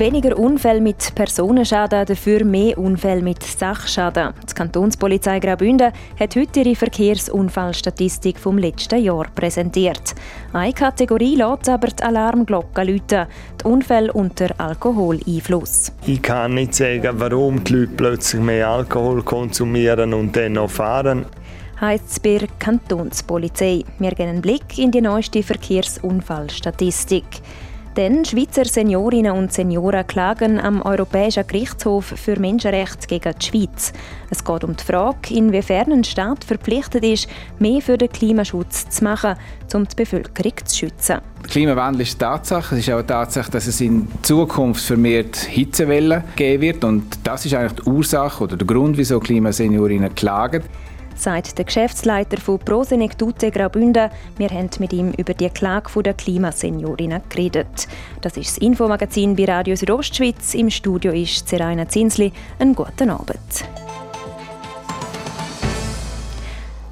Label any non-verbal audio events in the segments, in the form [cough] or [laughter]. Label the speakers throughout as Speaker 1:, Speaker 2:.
Speaker 1: Weniger Unfälle mit Personenschaden, dafür mehr Unfälle mit Sachschaden. Die Kantonspolizei Graubünden hat heute ihre Verkehrsunfallstatistik vom letzten Jahr präsentiert. Eine Kategorie lässt aber die Alarmglocke läuten, die Unfälle unter Alkoholeinfluss.
Speaker 2: Ich kann nicht sagen, warum die Leute plötzlich mehr Alkohol konsumieren und dann noch fahren
Speaker 1: heisst es bei der Kantonspolizei. Wir gehen einen Blick in die neueste Verkehrsunfallstatistik. Denn Schweizer Seniorinnen und Senioren klagen am Europäischen Gerichtshof für Menschenrechte gegen die Schweiz. Es geht um die Frage, inwiefern ein Staat verpflichtet ist, mehr für den Klimaschutz zu machen, um die Bevölkerung zu schützen.
Speaker 3: Der Klimawandel ist eine Tatsache. Es ist auch eine Tatsache, dass es in Zukunft vermehrt Hitzewellen geben wird. Und das ist eigentlich die Ursache oder der Grund, wieso Klimaseniorinnen klagen
Speaker 1: sagt der Geschäftsleiter von Prosenectute Graubünden. Wir haben mit ihm über die Klage der Klimaseniorinnen geredet. Das ist das Infomagazin bei Radio Südostschweiz. Im Studio ist Seraina Zinsli. Einen guten Abend.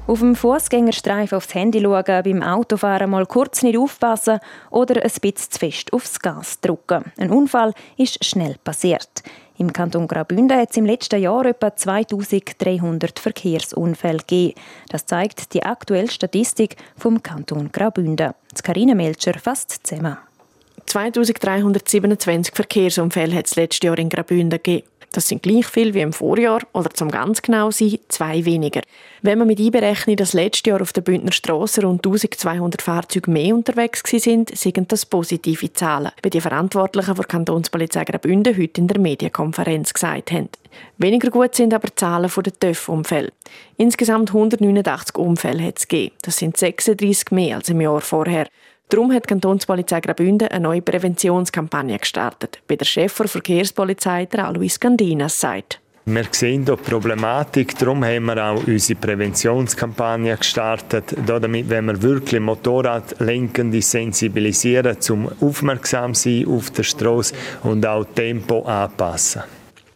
Speaker 1: Auf dem Fußgängerstreifen aufs Handy schauen, beim Autofahren mal kurz nicht aufpassen oder ein bisschen zu fest aufs Gas drücken. Ein Unfall ist schnell passiert. Im Kanton Graubünden hat es im letzten Jahr etwa 2300 Verkehrsunfälle gegeben. Das zeigt die aktuelle Statistik vom Kanton Graubünden. Karina Melcher fasst zusammen.
Speaker 4: 2327 Verkehrsunfälle hat es letztes Jahr in Graubünden gegeben. Das sind gleich viel wie im Vorjahr oder zum ganz genau sein, zwei weniger. Wenn man mit einberechnet, dass letztes Jahr auf der Bündner Straße rund 1200 Fahrzeuge mehr unterwegs sind, sind das positive Zahlen, wie die Verantwortlichen der Kantonspolizei Graubünden heute in der Medienkonferenz gesagt haben. Weniger gut sind aber die Zahlen der TÜV-Unfälle. Insgesamt 189 Unfälle hat es gegeben. Das sind 36 mehr als im Jahr vorher. Darum hat die Kantonspolizei Graubünden eine neue Präventionskampagne gestartet. Bei der Chef der Verkehrspolizei, der Alois Gandinas, sagt.
Speaker 2: Wir sehen hier die Problematik, darum haben wir auch unsere Präventionskampagne gestartet, damit wenn wir wirklich Motorradlenkende sensibilisieren, zum aufmerksam sein auf der Straße und auch Tempo anpassen.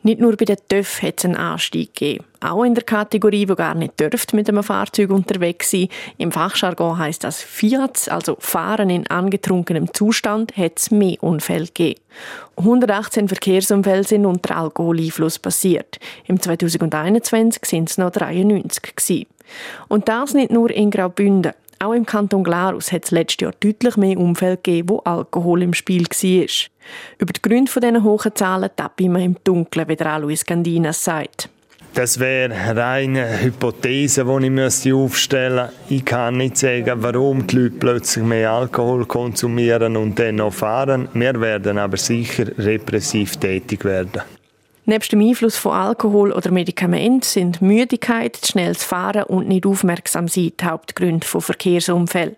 Speaker 4: Nicht nur bei den TÜV hat es einen Anstieg gegeben. Auch in der Kategorie, wo gar nicht dürft mit einem Fahrzeug unterwegs sein. Im Fachjargon heißt das Fiat, also Fahren in angetrunkenem Zustand, hat es mehr Unfälle gegeben. 118 Verkehrsunfälle sind unter Alkoholeinfluss passiert. Im 2021 sind es noch 93 gewesen. Und das nicht nur in Graubünden. Auch im Kanton Glarus hat es letztes Jahr deutlich mehr Umfälle gegeben, wo Alkohol im Spiel war. Über die Gründe dieser hohen Zahlen tappen wir im Dunkeln, wie der Alois Gandinas sagt.
Speaker 2: Das wäre reine Hypothese, die ich aufstellen müsste. Ich kann nicht sagen, warum die Leute plötzlich mehr Alkohol konsumieren und dann noch fahren. Wir werden aber sicher repressiv tätig werden.
Speaker 4: Neben dem Einfluss von Alkohol oder Medikamenten sind Müdigkeit, schnelles Fahren und nicht aufmerksam sein die Hauptgründe von Verkehrsunfällen.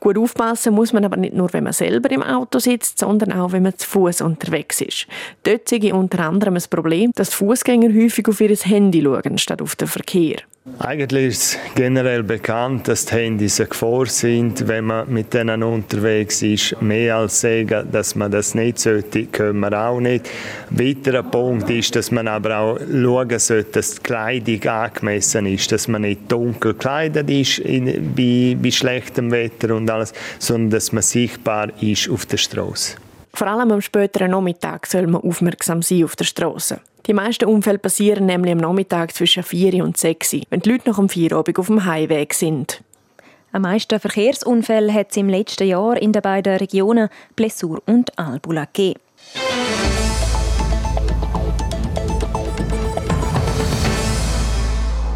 Speaker 4: Gut aufpassen muss man aber nicht nur, wenn man selber im Auto sitzt, sondern auch, wenn man zu Fuß unterwegs ist. Dort sehe ich unter anderem das Problem, dass Fußgänger häufig auf ihr Handy schauen, statt auf den Verkehr.
Speaker 2: Eigentlich ist es generell bekannt, dass die Handys eine Gefahr sind, wenn man mit denen unterwegs ist. Mehr als sagen, dass man das nicht sollte, können wir auch nicht. Weiterer Punkt ist, dass man aber auch schauen sollte, dass die Kleidung angemessen ist, dass man nicht dunkel gekleidet ist in, bei, bei schlechtem Wetter und alles, sondern dass man sichtbar ist auf der Straße.
Speaker 4: Vor allem am späteren Nachmittag soll man aufmerksam sein auf der Straße. Die meisten Unfälle passieren nämlich am Nachmittag zwischen 4 und 6, wenn die Leute nach dem Feierabend auf dem Heimweg sind.
Speaker 1: Am meisten Verkehrsunfälle hat es im letzten Jahr in den beiden Regionen Blessur und Albula gegeben.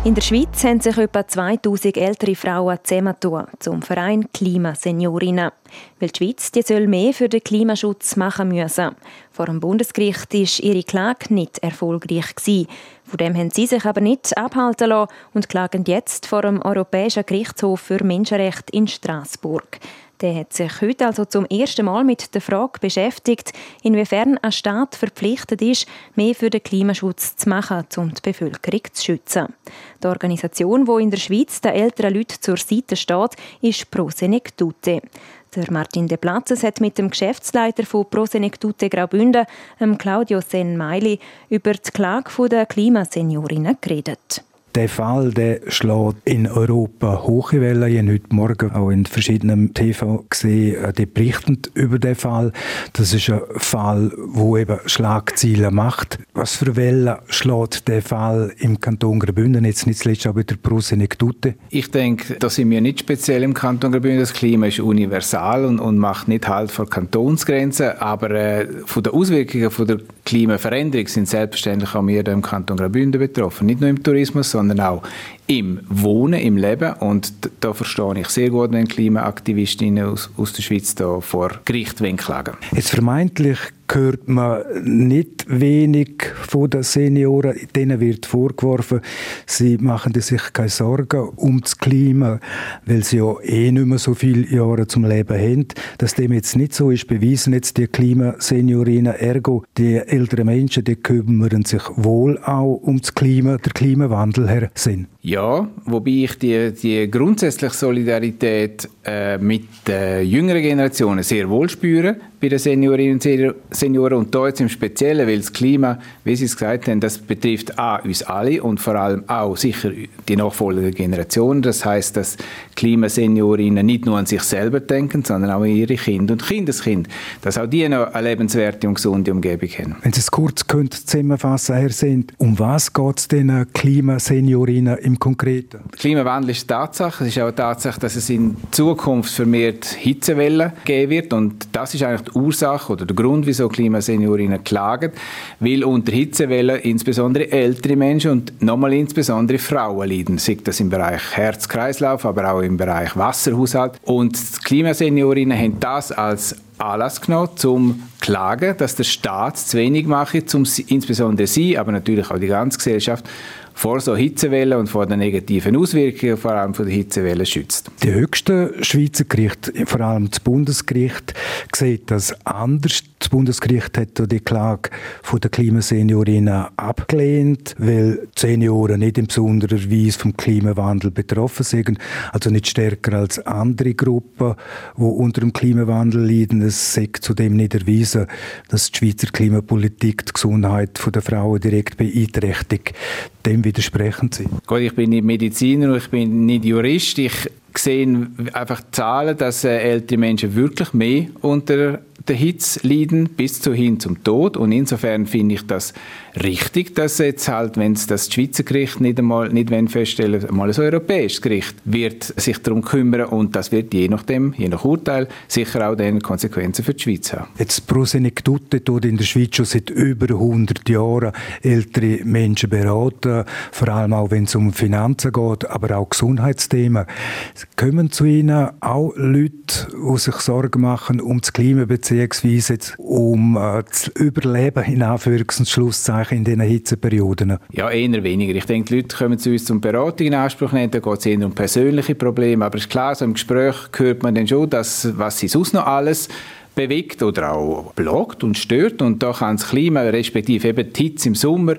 Speaker 1: In der Schweiz haben sich etwa 2000 ältere Frauen zusammengetan zum Verein Klimaseniorinnen. Weil die Schweiz die soll mehr für den Klimaschutz machen müssen. Vor dem Bundesgericht war ihre Klage nicht erfolgreich. Von dem haben sie sich aber nicht abhalten lassen und klagen jetzt vor dem Europäischen Gerichtshof für Menschenrechte in Straßburg. Der hat sich heute also zum ersten Mal mit der Frage beschäftigt, inwiefern ein Staat verpflichtet ist, mehr für den Klimaschutz zu machen, um die Bevölkerung zu schützen. Die Organisation, die in der Schweiz den älteren Leuten zur Seite steht, ist Pro Senectute. Der Martin De Platzes hat mit dem Geschäftsleiter von Pro Senectute Graubünden, Claudio Sen-Meili, über die Klage der Klimaseniorinnen geredet.
Speaker 5: Der Fall der schlägt in Europa hohe Wellen. Ich habe heute Morgen auch in verschiedenen TV gesehen, äh, die berichten über den Fall. Das ist ein Fall, wo eben Schlagzeilen macht. Was für Wellen schlägt der Fall im Kanton Graubünden, jetzt nicht zuletzt auch bei der Prosenectute?
Speaker 3: Ich denke, da sind wir nicht speziell im Kanton Graubünden. Das Klima ist universal und, und macht nicht Halt vor Kantonsgrenzen. Aber äh, von den Auswirkungen von der Klimaveränderung sind selbstverständlich auch wir im Kanton Graubünden betroffen. Nicht nur im Tourismus, sondern auch im Wohnen, im Leben. Und da verstehe ich sehr gut, wenn Klimaaktivistinnen aus, aus der Schweiz da vor Gericht klagen
Speaker 5: Jetzt vermeintlich hört man nicht wenig von den Senioren. Denen wird vorgeworfen, sie machen sich keine Sorgen um das Klima, weil sie ja eh nicht mehr so viele Jahre zum Leben haben. Dass dem jetzt nicht so ist, beweisen jetzt die Klimaseniorinnen. Ergo, die älteren Menschen, die kümmern sich wohl auch um das Klima, der Klimawandel her sind.
Speaker 3: Ja, wobei ich die, die grundsätzliche Solidarität äh, mit den jüngeren Generationen sehr wohl spüre bei den Seniorinnen und Senioren und da jetzt im Speziellen, weil das Klima, wie Sie es gesagt haben, das betrifft A, uns alle und vor allem auch sicher die nachfolgenden Generationen. Das heißt, dass Klimaseniorinnen nicht nur an sich selber denken, sondern auch an ihre Kinder und Kindeskinder, dass auch die noch eine lebenswerte und gesunde Umgebung haben.
Speaker 5: Wenn Sie es kurz zusammenfassen, Herr Send, um was geht es den Klimaseniorinnen im Konkreten?
Speaker 3: Klimawandel ist eine Tatsache. Es ist auch eine Tatsache, dass es in Zukunft vermehrt Hitzewellen geben wird und das ist eigentlich die Ursache oder der Grund, wieso Klimaseniorinnen klagen, weil unter Hitzewellen insbesondere ältere Menschen und nochmal insbesondere Frauen leiden, sei das im Bereich Herz-Kreislauf, aber auch im Bereich Wasserhaushalt. Und Klimaseniorinnen haben das als Anlass genommen, zum klagen, dass der Staat zu wenig macht, um insbesondere sie, aber natürlich auch die ganze Gesellschaft vor so Hitzewellen und vor den negativen Auswirkungen vor allem von der Hitzewelle schützt.
Speaker 5: Die höchste Schweizer Gericht, vor allem das Bundesgericht, sieht das anders. Das Bundesgericht hat die Klage von der Klimaseniorinnen abgelehnt, weil die Senioren nicht in besonderer Weise vom Klimawandel betroffen sind, also nicht stärker als andere Gruppen, die unter dem Klimawandel leiden. Es sagt zudem nicht erwiesen, dass die Schweizer Klimapolitik die Gesundheit der Frauen direkt beeinträchtigt. Dem widersprechen Sie?
Speaker 3: Gut, ich bin nicht Mediziner ich bin nicht Jurist. Ich sehe einfach Zahlen, dass äh, ältere Menschen wirklich mehr unter der Hitze leiden, bis zu hin zum Tod. Und insofern finde ich das richtig, dass jetzt halt, wenn es das Schweizer Gericht nicht einmal nicht feststellen, mal ein europäisches Gericht wird sich darum kümmern und das wird je nachdem, je nach Urteil, sicher auch dann Konsequenzen für die Schweiz haben.
Speaker 5: Jetzt Prosenectute tut in der Schweiz schon seit über 100 Jahren ältere Menschen beraten, vor allem auch wenn es um Finanzen geht, aber auch Gesundheitsthemen. Kommen zu Ihnen auch Leute, die sich Sorgen machen um das Klima beziehungsweise um äh, das Überleben in Anführungs- und Schlusszeichen in diesen Hitzeperioden?
Speaker 3: Ja, eher weniger. Ich denke, die Leute kommen zu uns zum Beratung in Anspruch nehmen, da geht es eher um persönliche Probleme, aber es ist klar, so im Gespräch hört man dann schon, dass, was sie sonst noch alles bewegt oder auch blockt und stört und da kann das Klima, respektive eben die Hitze im Sommer,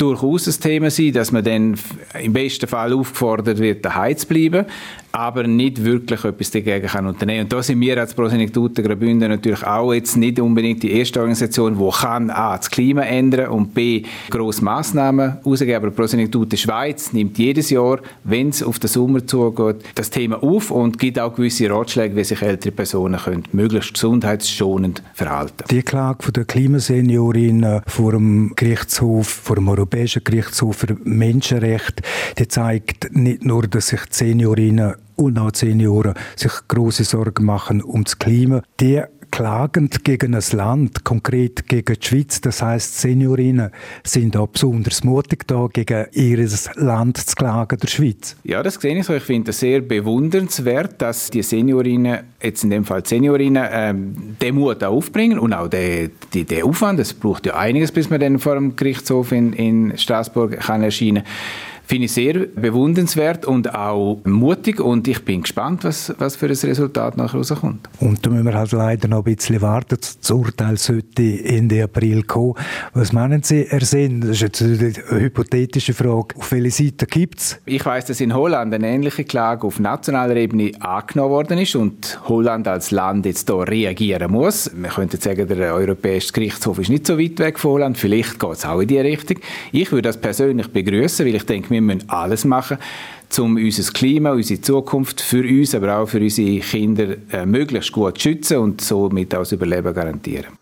Speaker 3: durchaus ein Thema sein, dass man dann im besten Fall aufgefordert wird, daheim zu bleiben aber nicht wirklich etwas dagegen kann unternehmen. Und da sind wir als Prosenektute Graubünden natürlich auch jetzt nicht unbedingt die erste Organisation, die kann A, das Klima ändern und B, grosse Massnahmen rausgeben. Aber Prosenektute Schweiz nimmt jedes Jahr, wenn es auf den Sommer zugeht, das Thema auf und gibt auch gewisse Ratschläge, wie sich ältere Personen können möglichst gesundheitsschonend verhalten
Speaker 5: Die Klage der Klimaseniorin vor dem Gerichtshof, vor dem Europäischen Gerichtshof für Menschenrechte, die zeigt nicht nur, dass sich die Seniorinnen und auch Senioren sich große Sorgen machen um das Klima. Die klagend gegen ein Land, konkret gegen die Schweiz. Das heißt, Seniorinnen sind auch besonders mutig da, gegen ihr Land zu klagen, der Schweiz.
Speaker 3: Ja, das sehe ich so. Ich finde es sehr bewundernswert, dass die Seniorinnen, jetzt in dem Fall Seniorinnen, ähm, den Mut aufbringen und auch den, den, den Aufwand. Es braucht ja einiges, bis man dann vor dem Gerichtshof in, in Straßburg kann erscheinen kann finde ich sehr bewundernswert und auch mutig und ich bin gespannt, was, was für ein Resultat nachher rauskommt.
Speaker 5: Und da müssen wir halt leider noch ein bisschen warten. Das Urteil sollte Ende April kommen. Was meinen Sie, Herr Sinn? Das ist jetzt eine hypothetische Frage. Auf welche Seite gibt es?
Speaker 3: Ich weiß, dass in Holland eine ähnliche Klage auf nationaler Ebene angenommen worden ist und Holland als Land jetzt hier reagieren muss. Man könnte sagen, der Europäische Gerichtshof ist nicht so weit weg von Holland. Vielleicht geht es auch in diese Richtung. Ich würde das persönlich begrüßen, weil ich denke, wir müssen alles machen, um unser Klima, unsere Zukunft für uns, aber auch für unsere Kinder äh, möglichst gut zu schützen und somit auch das Überleben garantieren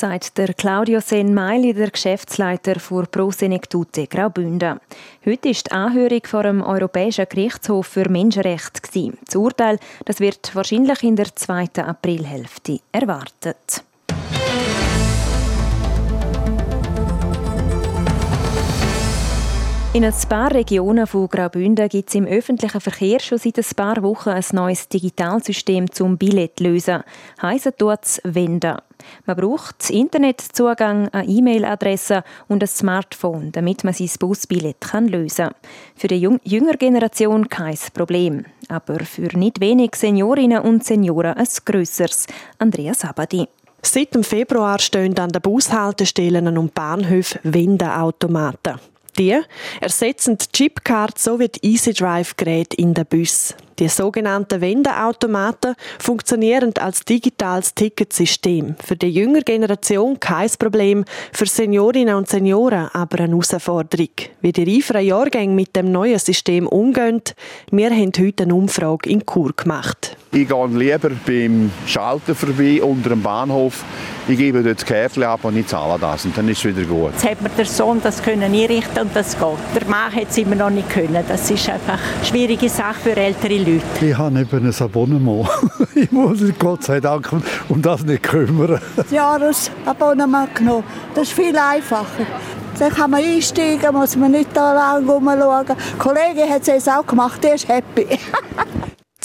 Speaker 1: sagt der Claudio Senmeili, der Geschäftsleiter für Prosenectute Graubünden. Heute ist die Anhörung vor dem Europäischen Gerichtshof für Menschenrechte. Das Urteil das wird wahrscheinlich in der zweiten Aprilhälfte erwartet. In ein paar Regionen von Graubünden gibt es im öffentlichen Verkehr schon seit ein paar Wochen ein neues Digitalsystem zum Billett lösen. Heissen tut es Wenda. Man braucht Internetzugang, eine E-Mail-Adresse und ein Smartphone, damit man sein Busbillett lösen kann. Für die jüngere Generation kein Problem. Aber für nicht wenig Seniorinnen und Senioren ein grösseres. Andreas Abadi.
Speaker 4: Seit dem Februar stehen an den Bushaltestellen und Bahnhöfen Wendeautomaten. Die ersetzen die Chipcard sowie die EasyDrive-Geräte in den Bus. Die sogenannten Wendeautomaten funktionieren als digitales Ticketsystem. Für die jüngere Generation kein Problem, für Seniorinnen und Senioren aber eine Herausforderung. Wie die reiferen Jahrgänge mit dem neuen System umgehen, wir haben heute eine Umfrage in Chur gemacht.
Speaker 6: Ich gehe lieber beim Schalter vorbei unter dem Bahnhof. Ich gebe dort das Käfchen ab und ich zahle das und dann ist es wieder gut.
Speaker 7: Jetzt hat mir der Sohn das können einrichten und das geht. Der Mann hat es immer noch nicht können. Das ist einfach eine schwierige Sache für ältere Leute.
Speaker 8: Ich habe eben ein Abonnement. [laughs] ich muss mich Gott sei Dank um das nicht kümmern.
Speaker 9: Das Jahresabonnement genommen. Das ist viel einfacher. Dann kann man einsteigen, muss man nicht da lang rumschauen. Die Kollegin hat es jetzt auch gemacht, die ist happy. [laughs]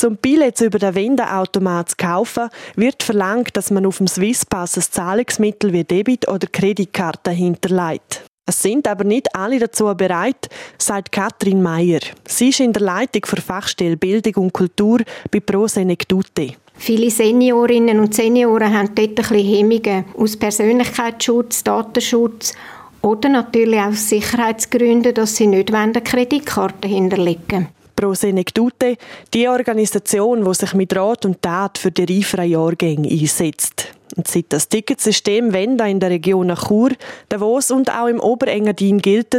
Speaker 4: Zum Billets über den Wendeautomat zu kaufen, wird verlangt, dass man auf dem Swisspass ein Zahlungsmittel wie Debit- oder Kreditkarte hinterlegt. Es sind aber nicht alle dazu bereit, sagt Katrin Meyer. Sie ist in der Leitung für Fachstelle Bildung und Kultur bei Pro Senectute.
Speaker 10: Viele Seniorinnen und Senioren haben dort ein bisschen Hemmungen aus Persönlichkeitsschutz, Datenschutz oder natürlich aus Sicherheitsgründen, dass sie nicht eine Kreditkarte hinterlegen wollen.
Speaker 4: Pro Senectute, die Organisation, die sich mit Rat und Tat für die reiferen Jahrgänge einsetzt. Und seit das Ticketsystem Wenda in der Region Chur, Davos und auch im Oberengadin gilt,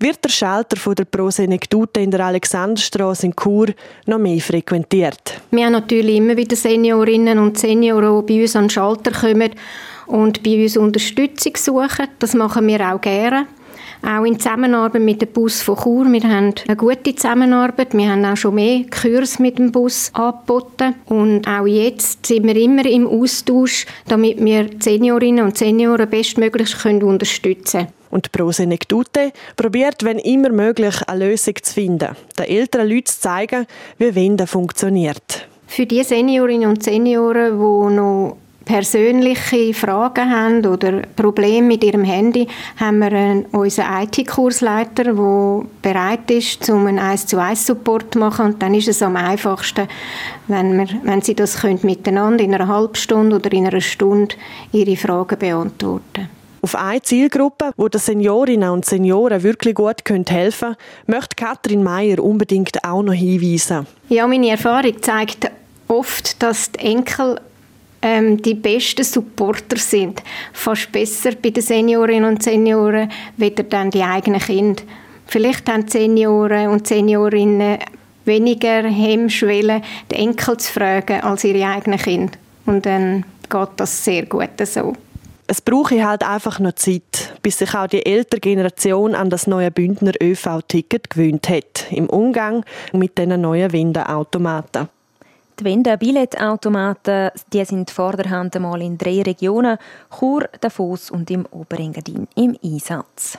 Speaker 4: wird der Schalter von der Pro Senectute in der Alexanderstraße in Chur noch mehr frequentiert.
Speaker 10: Wir haben natürlich immer wieder Seniorinnen und Senioren, die bei uns an den Schalter kommen und bei uns Unterstützung suchen. Das machen wir auch gerne auch in Zusammenarbeit mit dem Bus von Chur. Wir haben eine gute Zusammenarbeit. Wir haben auch schon mehr Kurs mit dem Bus angeboten. Und auch jetzt sind wir immer im Austausch, damit wir Seniorinnen und Senioren bestmöglich unterstützen können.
Speaker 4: Und Pro Senectute probiert, wenn immer möglich, eine Lösung zu finden. Den älteren Leuten zu zeigen, wie Wende funktioniert.
Speaker 10: Für die Seniorinnen und Senioren, die noch persönliche Fragen haben oder Probleme mit ihrem Handy, haben wir einen, unseren IT-Kursleiter, der bereit ist, um einen 1 zu 1 Support zu machen. Und dann ist es am einfachsten, wenn, wir, wenn sie das können, miteinander in einer halben Stunde oder in einer Stunde ihre Fragen beantworten
Speaker 4: auf eine Zielgruppe, wo den Seniorinnen und Senioren wirklich gut helfen können, möchte Katrin Meyer unbedingt auch noch hinweisen.
Speaker 10: Ja, meine Erfahrung zeigt oft, dass die Enkel ähm, die besten Supporter sind. Fast besser bei den Seniorinnen und Senioren, weder dann die eigenen Kinder. Vielleicht haben Senioren und Seniorinnen weniger Hemmschwellen, die Enkel zu fragen, als ihre eigenen Kinder. Und dann geht das sehr gut so.
Speaker 4: Es brauche halt einfach noch Zeit, bis sich auch die ältere Generation an das neue Bündner ÖV-Ticket gewöhnt hat, im Umgang mit diesen neuen Windenautomaten.
Speaker 1: Die Wende-Billetautomaten die sind vorderhand einmal in drei Regionen, Chur, Davos und im Oberengadin, im Einsatz.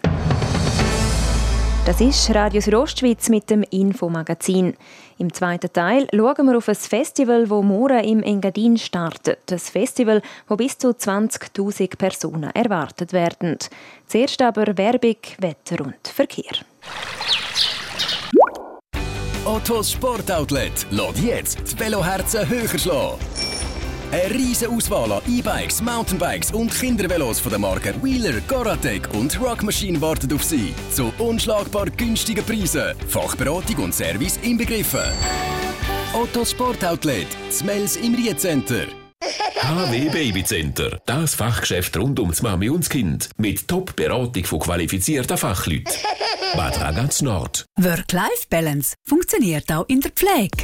Speaker 1: Das ist Radio Südostschweiz mit dem Infomagazin. Im zweiten Teil schauen wir auf ein Festival, das morgen im Engadin startet. Ein Festival, wo bis zu 20.000 Personen erwartet werden. Zuerst aber Werbung, Wetter und Verkehr.
Speaker 11: Ottos Sportoutlet lädt jetzt die Veloherzen höher schlagen. Eine riesige Auswahl an E-Bikes, Mountainbikes und Kindervelos von den Marken Wheeler, Goratec und Rock Machine wartet auf Sie. Zu unschlagbar günstigen Preisen. Fachberatung und Service inbegriffen. Ottos Sportoutlet, Smells im Riecenter.
Speaker 12: HW Baby Center, das Fachgeschäft rund ums Mami und das Kind. Mit Top-Beratung von qualifizierten Fachleuten. Bad Ragaz Nord.
Speaker 13: Work-Life-Balance funktioniert auch in der Pflege.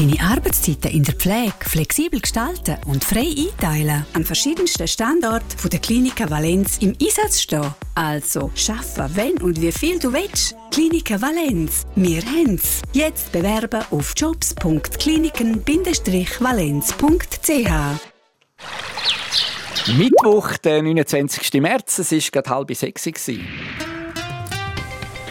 Speaker 13: Deine Arbeitszeiten in der Pflege flexibel gestalten und frei einteilen. An verschiedensten Standorten der Klinika Valenz im Einsatz stehen. Also schaffen, wenn und wie viel du willst. Klinika Valenz. Wir haben's. Jetzt bewerben auf jobs.kliniken-valenz.ch.
Speaker 14: Mittwoch, der 29. März, es war gerade halb sechs.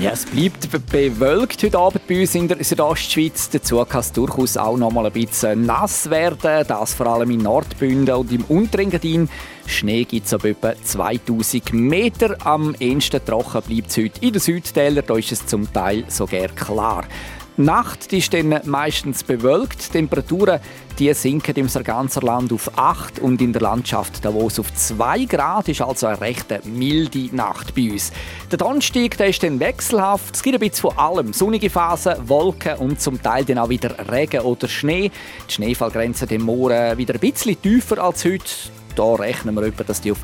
Speaker 14: Ja, es bleibt bewölkt heute Abend bei uns in der Südostschweiz. Dazu kann es durchaus auch noch mal ein bisschen nass werden. Das vor allem in Nordbünden und im Unterengadin. Schnee gibt es ab etwa 2000 Meter. Am ehesten trocken bleibt es heute in den Südtälern. Da ist es zum Teil sogar klar. Die Nacht ist dann meistens bewölkt. Die Temperaturen die sinken im ganzen Land auf 8 und in der Landschaft Davos auf 2 Grad. Ist also eine recht milde Nacht bei uns. Der Donnerstag der ist dann wechselhaft. Es gibt ein bisschen von allem. Sonnige Phasen, Wolken und zum Teil dann auch wieder Regen oder Schnee. Die Schneefallgrenze dem Morgen wieder ein bisschen tiefer als heute. Da rechnen wir etwa, dass die auf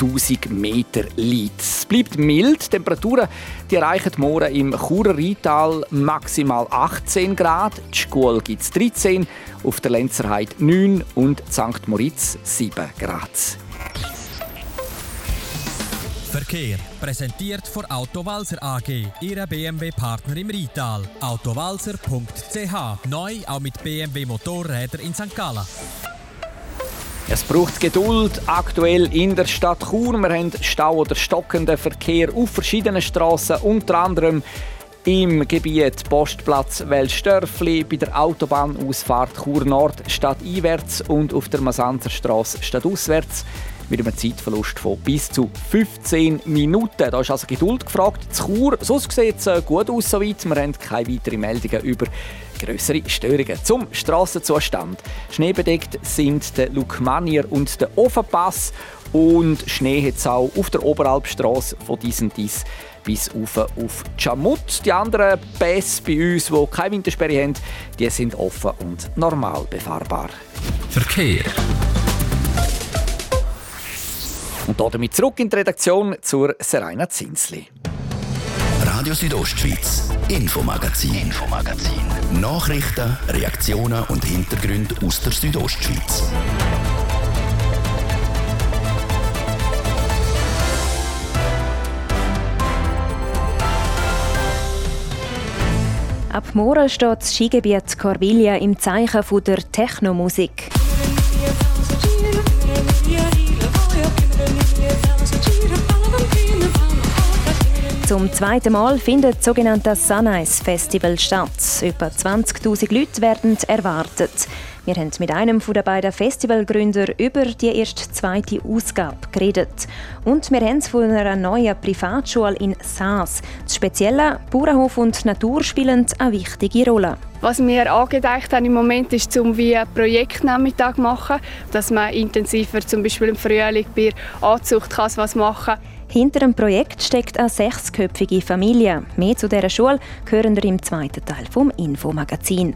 Speaker 14: 1000 Meter liegt. Es bleibt mild. Die Temperaturen die erreichen morgen im Churer Rheintal maximal 18 Grad. Die Schule gibt es 13, auf der Lenzerheide 9 und St. Moritz 7 Grad.
Speaker 15: Verkehr präsentiert von Autowalzer AG, Ihrer BMW-Partner im Rheintal. Autowalzer.ch neu auch mit BMW Motorräder in St. Gallen.
Speaker 14: Es braucht Geduld aktuell in der Stadt Chur. Wir haben Stau oder stockenden Verkehr auf verschiedenen Straßen, unter anderem im Gebiet Postplatz Welsdörfli, bei der Autobahnausfahrt Chur Nord stadteinwärts und auf der Masanzerstraße stadtauswärts mit einem Zeitverlust von bis zu 15 Minuten. Da ist also Geduld gefragt. Zu Chur, sonst sieht es äh, gut aus soweit. Wir haben keine weiteren Meldungen über größere Störungen. Zum Strassenzustand. Schneebedeckt sind der Lukmanier und der Ofenpass und Schnee hat es auch auf der Oberalpstraße von diesen dies bis auf, auf Chamut. Die anderen Pässe bei uns, die keine Wintersperre haben, die sind offen und normal befahrbar.
Speaker 15: Verkehr.
Speaker 14: Und damit zurück in die Redaktion zur Serena Zinsli.
Speaker 11: Radio Südostschweiz, Infomagazin, Infomagazin. Nachrichten, Reaktionen und Hintergründe aus der Südostschweiz.
Speaker 1: Ab morgen steht das Skigebiet Corviglia im Zeichen der Technomusik. Zum zweiten Mal findet das sogenannte Sunrise Festival statt. Etwa 20.000 Leute werden erwartet. Wir haben mit einem der beiden Festivalgründer über die erste zweite Ausgabe geredet. Und wir haben von einer neuen Privatschule in Saas. Das spezielle Bauernhof und Natur spielen eine wichtige Rolle.
Speaker 16: Was wir angedacht haben im Moment ist, um wie einen Projektnachmittag machen, dass man intensiver zum Beispiel im Frühling bei Anzucht kann was machen kann.
Speaker 1: Hinter dem Projekt steckt eine sechsköpfige Familie. Mehr zu dieser Schule hören wir im zweiten Teil vom Infomagazin.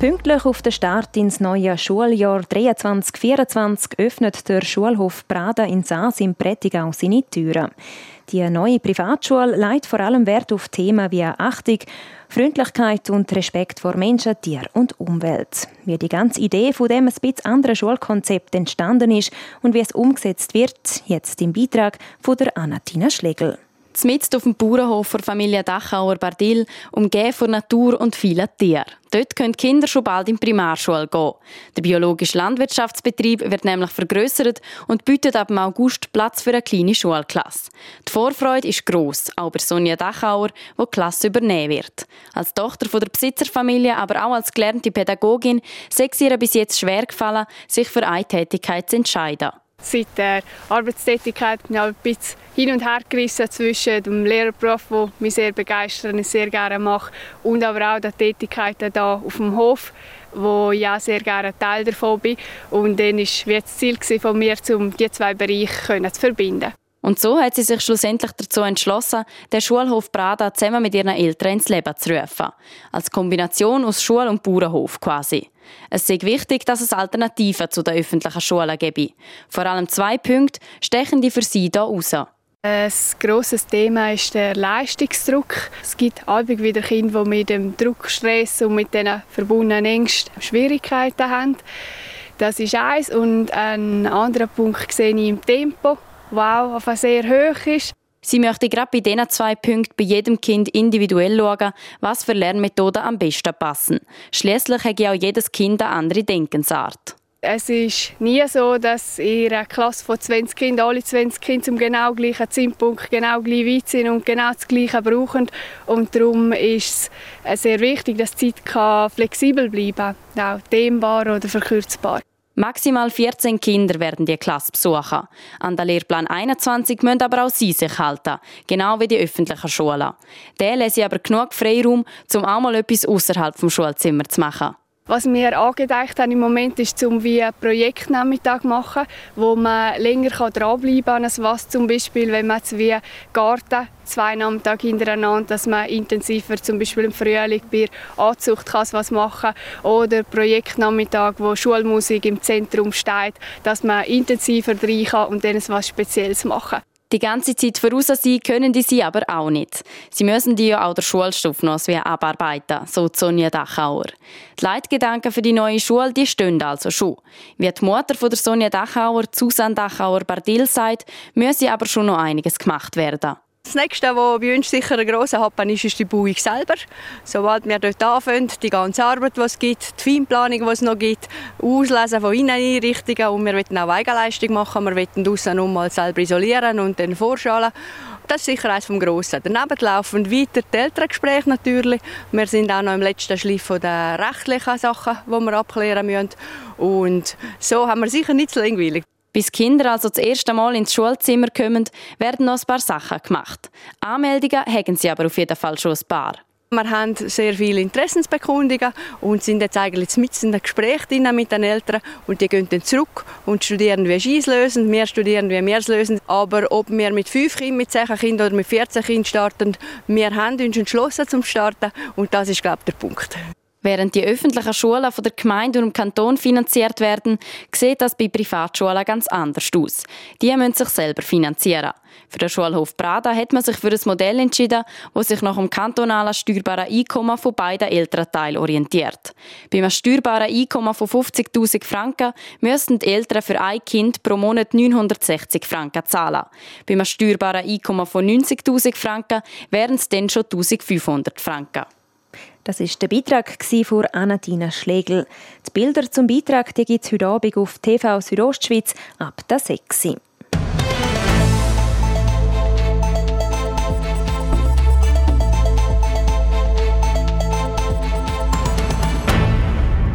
Speaker 1: Pünktlich auf den Start ins neue Schuljahr 23-24 öffnet der Schulhof Prada in Saas im Prättigau seine Türen. Die neue Privatschule legt vor allem Wert auf Themen wie Achtung, Freundlichkeit und Respekt vor Menschen, Tier und Umwelt. Wie die ganze Idee von dem ein bisschen anderen Schulkonzept entstanden ist und wie es umgesetzt wird, jetzt im Beitrag von der Anatina Schlegel.
Speaker 17: Zmitzt auf dem Bauernhof der Familie Dachauer Bardil, umgeben von Natur und vielen Tieren. Dort können Kinder schon bald in die Primarschule gehen. Der biologische Landwirtschaftsbetrieb wird nämlich vergrößert und bietet ab August Platz für eine kleine Schulklasse. Die Vorfreude ist gross, auch bei Sonja Dachauer, die die Klasse übernehmen wird. Als Tochter von der Besitzerfamilie, aber auch als gelernte Pädagogin, sei es ihr bis jetzt schwer gefallen, sich für eine Tätigkeit zu entscheiden.
Speaker 16: Seit der Arbeitstätigkeit bin ich ein bisschen hin und her gerissen zwischen dem Lehrerberuf, der mich sehr begeistert und sehr gerne mache, und aber auch den Tätigkeiten hier auf dem Hof, wo ich auch sehr gerne Teil davon bin. Und dann war das Ziel von mir, um diese zwei Bereiche zu verbinden.
Speaker 17: Und so hat sie sich schlussendlich dazu entschlossen, den Schulhof Prada zusammen mit ihren Eltern ins Leben zu rufen. Als Kombination aus Schul- und Bauernhof quasi. Es ist wichtig, dass es Alternativen zu den öffentlichen Schulen gibt. Vor allem zwei Punkte stechen die für sie hier raus.
Speaker 16: Ein grosses Thema ist der Leistungsdruck. Es gibt häufig wieder Kinder, die mit dem Druckstress und mit den verbundenen Ängsten Schwierigkeiten haben. Das ist eins. Und ein anderer Punkt sehe ich im Tempo wow, auf sehr hoch ist.
Speaker 17: Sie möchte gerade bei diesen zwei Punkten bei jedem Kind individuell schauen, was für Lernmethoden am besten passen. Schließlich hat auch jedes Kind eine andere Denkensart.
Speaker 16: Es ist nie so, dass in einer Klasse von 20 Kindern alle 20 Kinder zum genau gleichen Zeitpunkt genau gleich weit sind und genau das Gleiche brauchen. Und darum ist es sehr wichtig, dass die Zeit flexibel bleiben kann, auch dehnbar oder verkürzbar.
Speaker 17: Maximal 14 Kinder werden die Klasse besuchen. An der Lehrplan 21 müssen aber auch sie sich halten, genau wie die öffentlichen Schulen. Der lässt aber genug Freiraum, um auch mal etwas außerhalb vom Schulzimmer zu machen.
Speaker 16: Was wir angedacht haben im Moment ist, um wie einen Projektnachmittag machen, wo man länger dranbleiben kann, als was zum Beispiel, wenn man jetzt wie Garten zwei Nachmittage hintereinander, dass man intensiver zum Beispiel im Frühling bei Anzucht kann was machen oder Projektnachmittag, wo Schulmusik im Zentrum steht, dass man intensiver rein kann und dann etwas Spezielles machen.
Speaker 17: Die ganze Zeit voraus sein können die sie aber auch nicht. Sie müssen die ja auch der Schulstoff noch abarbeiten, so Sonja Dachauer. Die Leitgedanken für die neue Schule die stehen also schon. Wie die Mutter von der Sonja Dachauer, Susanne Dachauer-Bardil, sagt, müsse aber schon noch einiges gemacht werden.
Speaker 18: Das nächste, was bei uns sicher ein grosser Happen ist, ist die Bauung selber. Sobald wir dort anfangen, die ganze Arbeit, die es gibt, die Feinplanung, die es noch gibt, Auslesen von Inneneinrichtungen und wir wollen auch Eigenleistung machen. Wir wollen draussen mal selber isolieren und dann vorschalen. Das ist sicher eines vom Grossen. Daneben laufen weiter die Elterngespräche natürlich. Wir sind auch noch im letzten Schliff der rechtlichen Sachen, die wir abklären müssen. Und so haben wir sicher nicht so langweilig.
Speaker 17: Bis Kinder also das erste Mal ins Schulzimmer kommen, werden noch ein paar Sachen gemacht. Anmeldungen haben sie aber auf jeden Fall schon ein paar.
Speaker 18: Wir haben sehr viele Interessensbekundungen und sind jetzt eigentlich mit in einem Gespräch mit den Eltern und die gehen dann zurück und studieren, wie sie es lösen. Wir studieren, wie wir es lösen. Aber ob wir mit fünf Kindern, mit zehn Kindern oder mit 14 Kindern starten, wir haben uns entschlossen zum Starten und das ist, glaube ich, der Punkt.
Speaker 17: Während die öffentlichen Schulen von der Gemeinde und dem Kanton finanziert werden, sieht das bei Privatschulen ganz anders aus. Die müssen sich selber finanzieren. Für den Schulhof Prada hat man sich für ein Modell entschieden, das sich nach dem kantonalen steuerbaren Einkommen von beiden Elternteilen orientiert. Bei einem steuerbaren Einkommen von 50.000 Franken müssten die Eltern für ein Kind pro Monat 960 Franken zahlen. Bei einem steuerbaren Einkommen von 90.000 Franken wären es dann schon 1.500 Franken.
Speaker 1: Das ist der Beitrag von Anatina Schlegel. Die Bilder zum Beitrag gibt es heute Abend auf TV Südostschweiz ab der 6.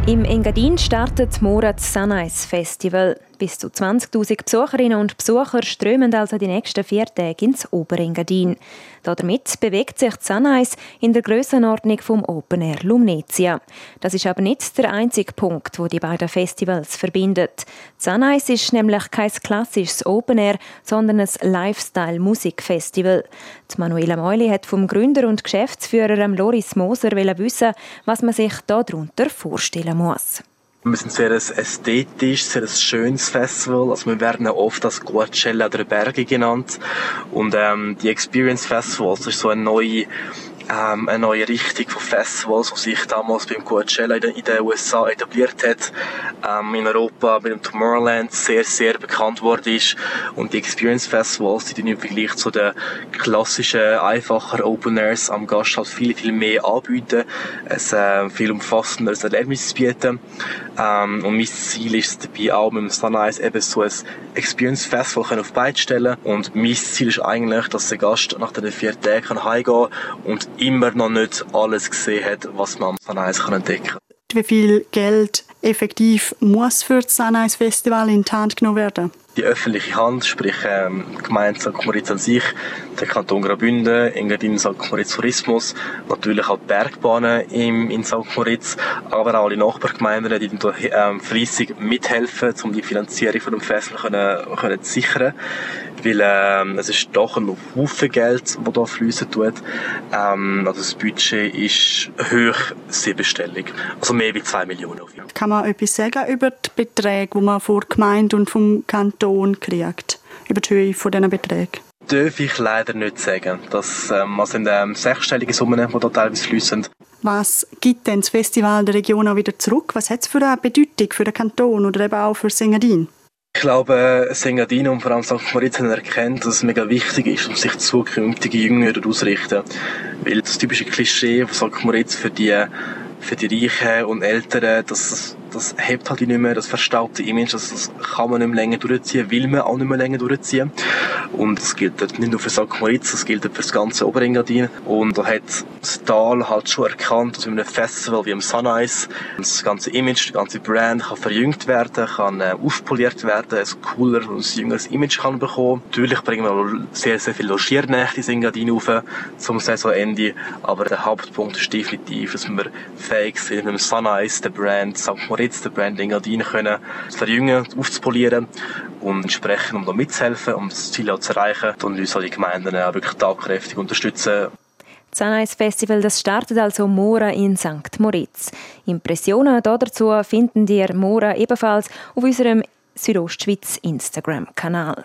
Speaker 1: Im Engadin startet Morat Sunrise Festival. Bis zu 20.000 Besucherinnen und Besucher strömen also die nächsten vier Tage ins Oberengadin. Damit bewegt sich Sunrise in der Grössenordnung vom Open Air Lumnezia. Das ist aber nicht der einzige Punkt, wo die beiden Festivals verbindet. Sunrise ist nämlich kein klassisches Open Air, sondern ein Lifestyle-Musikfestival. Manuela Meuli hat vom Gründer und Geschäftsführer Loris Moser wissen, was man sich darunter vorstellen muss.
Speaker 19: Wir sind sehr ein ästhetisch, sehr ein schönes Festival. Also wir werden oft als Coachella der Berge genannt. Und ähm, die Experience Festivals ist so eine neue ähm, eine neue Richtung von Festivals, die sich damals beim Coachella in den, USA etabliert hat, ähm, in Europa mit dem Tomorrowland sehr, sehr bekannt worden ist. Und die Experience Festivals, die dann im Vergleich zu den klassischen, einfachen Open Airs am Gast halt viel, viel mehr anbieten, es äh, viel umfassenderes Erlebnis bieten. Ähm, und mein Ziel ist dabei auch mit dem Sunrise eben so ein Experience Festival auf beide stellen und mein Ziel ist eigentlich, dass der Gast nach den vier Tagen heimgehen kann und immer noch nicht alles gesehen hat, was man am Sunrise entdecken kann.
Speaker 20: Wie viel Geld effektiv muss für das Sunrise Festival in die Hand genommen werden?
Speaker 19: die öffentliche Hand, sprich ähm, Gemeinde St. Moritz an sich, der Kanton Graubünden, Engadin St. Moritz Tourismus, natürlich auch die Bergbahnen im, in St. Moritz, aber auch alle Nachbargemeinden, die da ähm, fleissig mithelfen, um die Finanzierung von dem Festival können, können zu sichern. Weil ähm, es ist doch ein Haufen Geld, das da fließen tut. Ähm, also das Budget ist hoch siebenstellig. Also mehr als zwei Millionen.
Speaker 20: Kann man etwas sagen über die Beträge, die man vor Gemeinde und vom Kanton kriegt? Über die Höhe von diesen Beträgen?
Speaker 19: Darf ich leider nicht sagen. Das ähm, sind ähm, sechsstellige Summen, die da teilweise fließen.
Speaker 20: Was gibt denn das Festival der Region auch wieder zurück? Was hat es für eine Bedeutung für den Kanton oder eben auch für Sengadin?
Speaker 19: Ich glaube, Sengadin und vor allem St. Moritz haben erkannt, dass es mega wichtig ist, um sich zukünftige Jünger auszurichten. Weil das typische Klischee von St. Moritz für die, für die Reichen und Älteren, das, das hebt halt nicht mehr, das verstaubte Image, das, das kann man nicht mehr länger durchziehen, will man auch nicht mehr länger durchziehen. Und das gilt nicht nur für St. Moritz, das gilt für das ganze Oberengadin. Und da hat das Tal halt schon erkannt, dass mit einem Festival wie im Sunrise das ganze Image, die ganze Brand kann verjüngt werden, kann äh, aufpoliert werden, ein cooler und ein jüngeres Image kann bekommen. Natürlich bringen wir sehr, sehr viele Logiernächte in Engadin auf zum Saisonende, aber der Hauptpunkt ist definitiv, dass wir fähig sind, mit dem Sunrise, der Brand St. Moritz, der Brand Engadin können zu verjüngen, aufzupolieren und entsprechend, um da mitzuhelfen, um das Ziel auch zu erreichen und uns alle Gemeinden auch wirklich tatkräftig unterstützen.
Speaker 1: Das Sunrise Festival das startet also morgen in St. Moritz. Impressionen dazu finden ihr morgen ebenfalls auf unserem Südostschweiz Instagram-Kanal.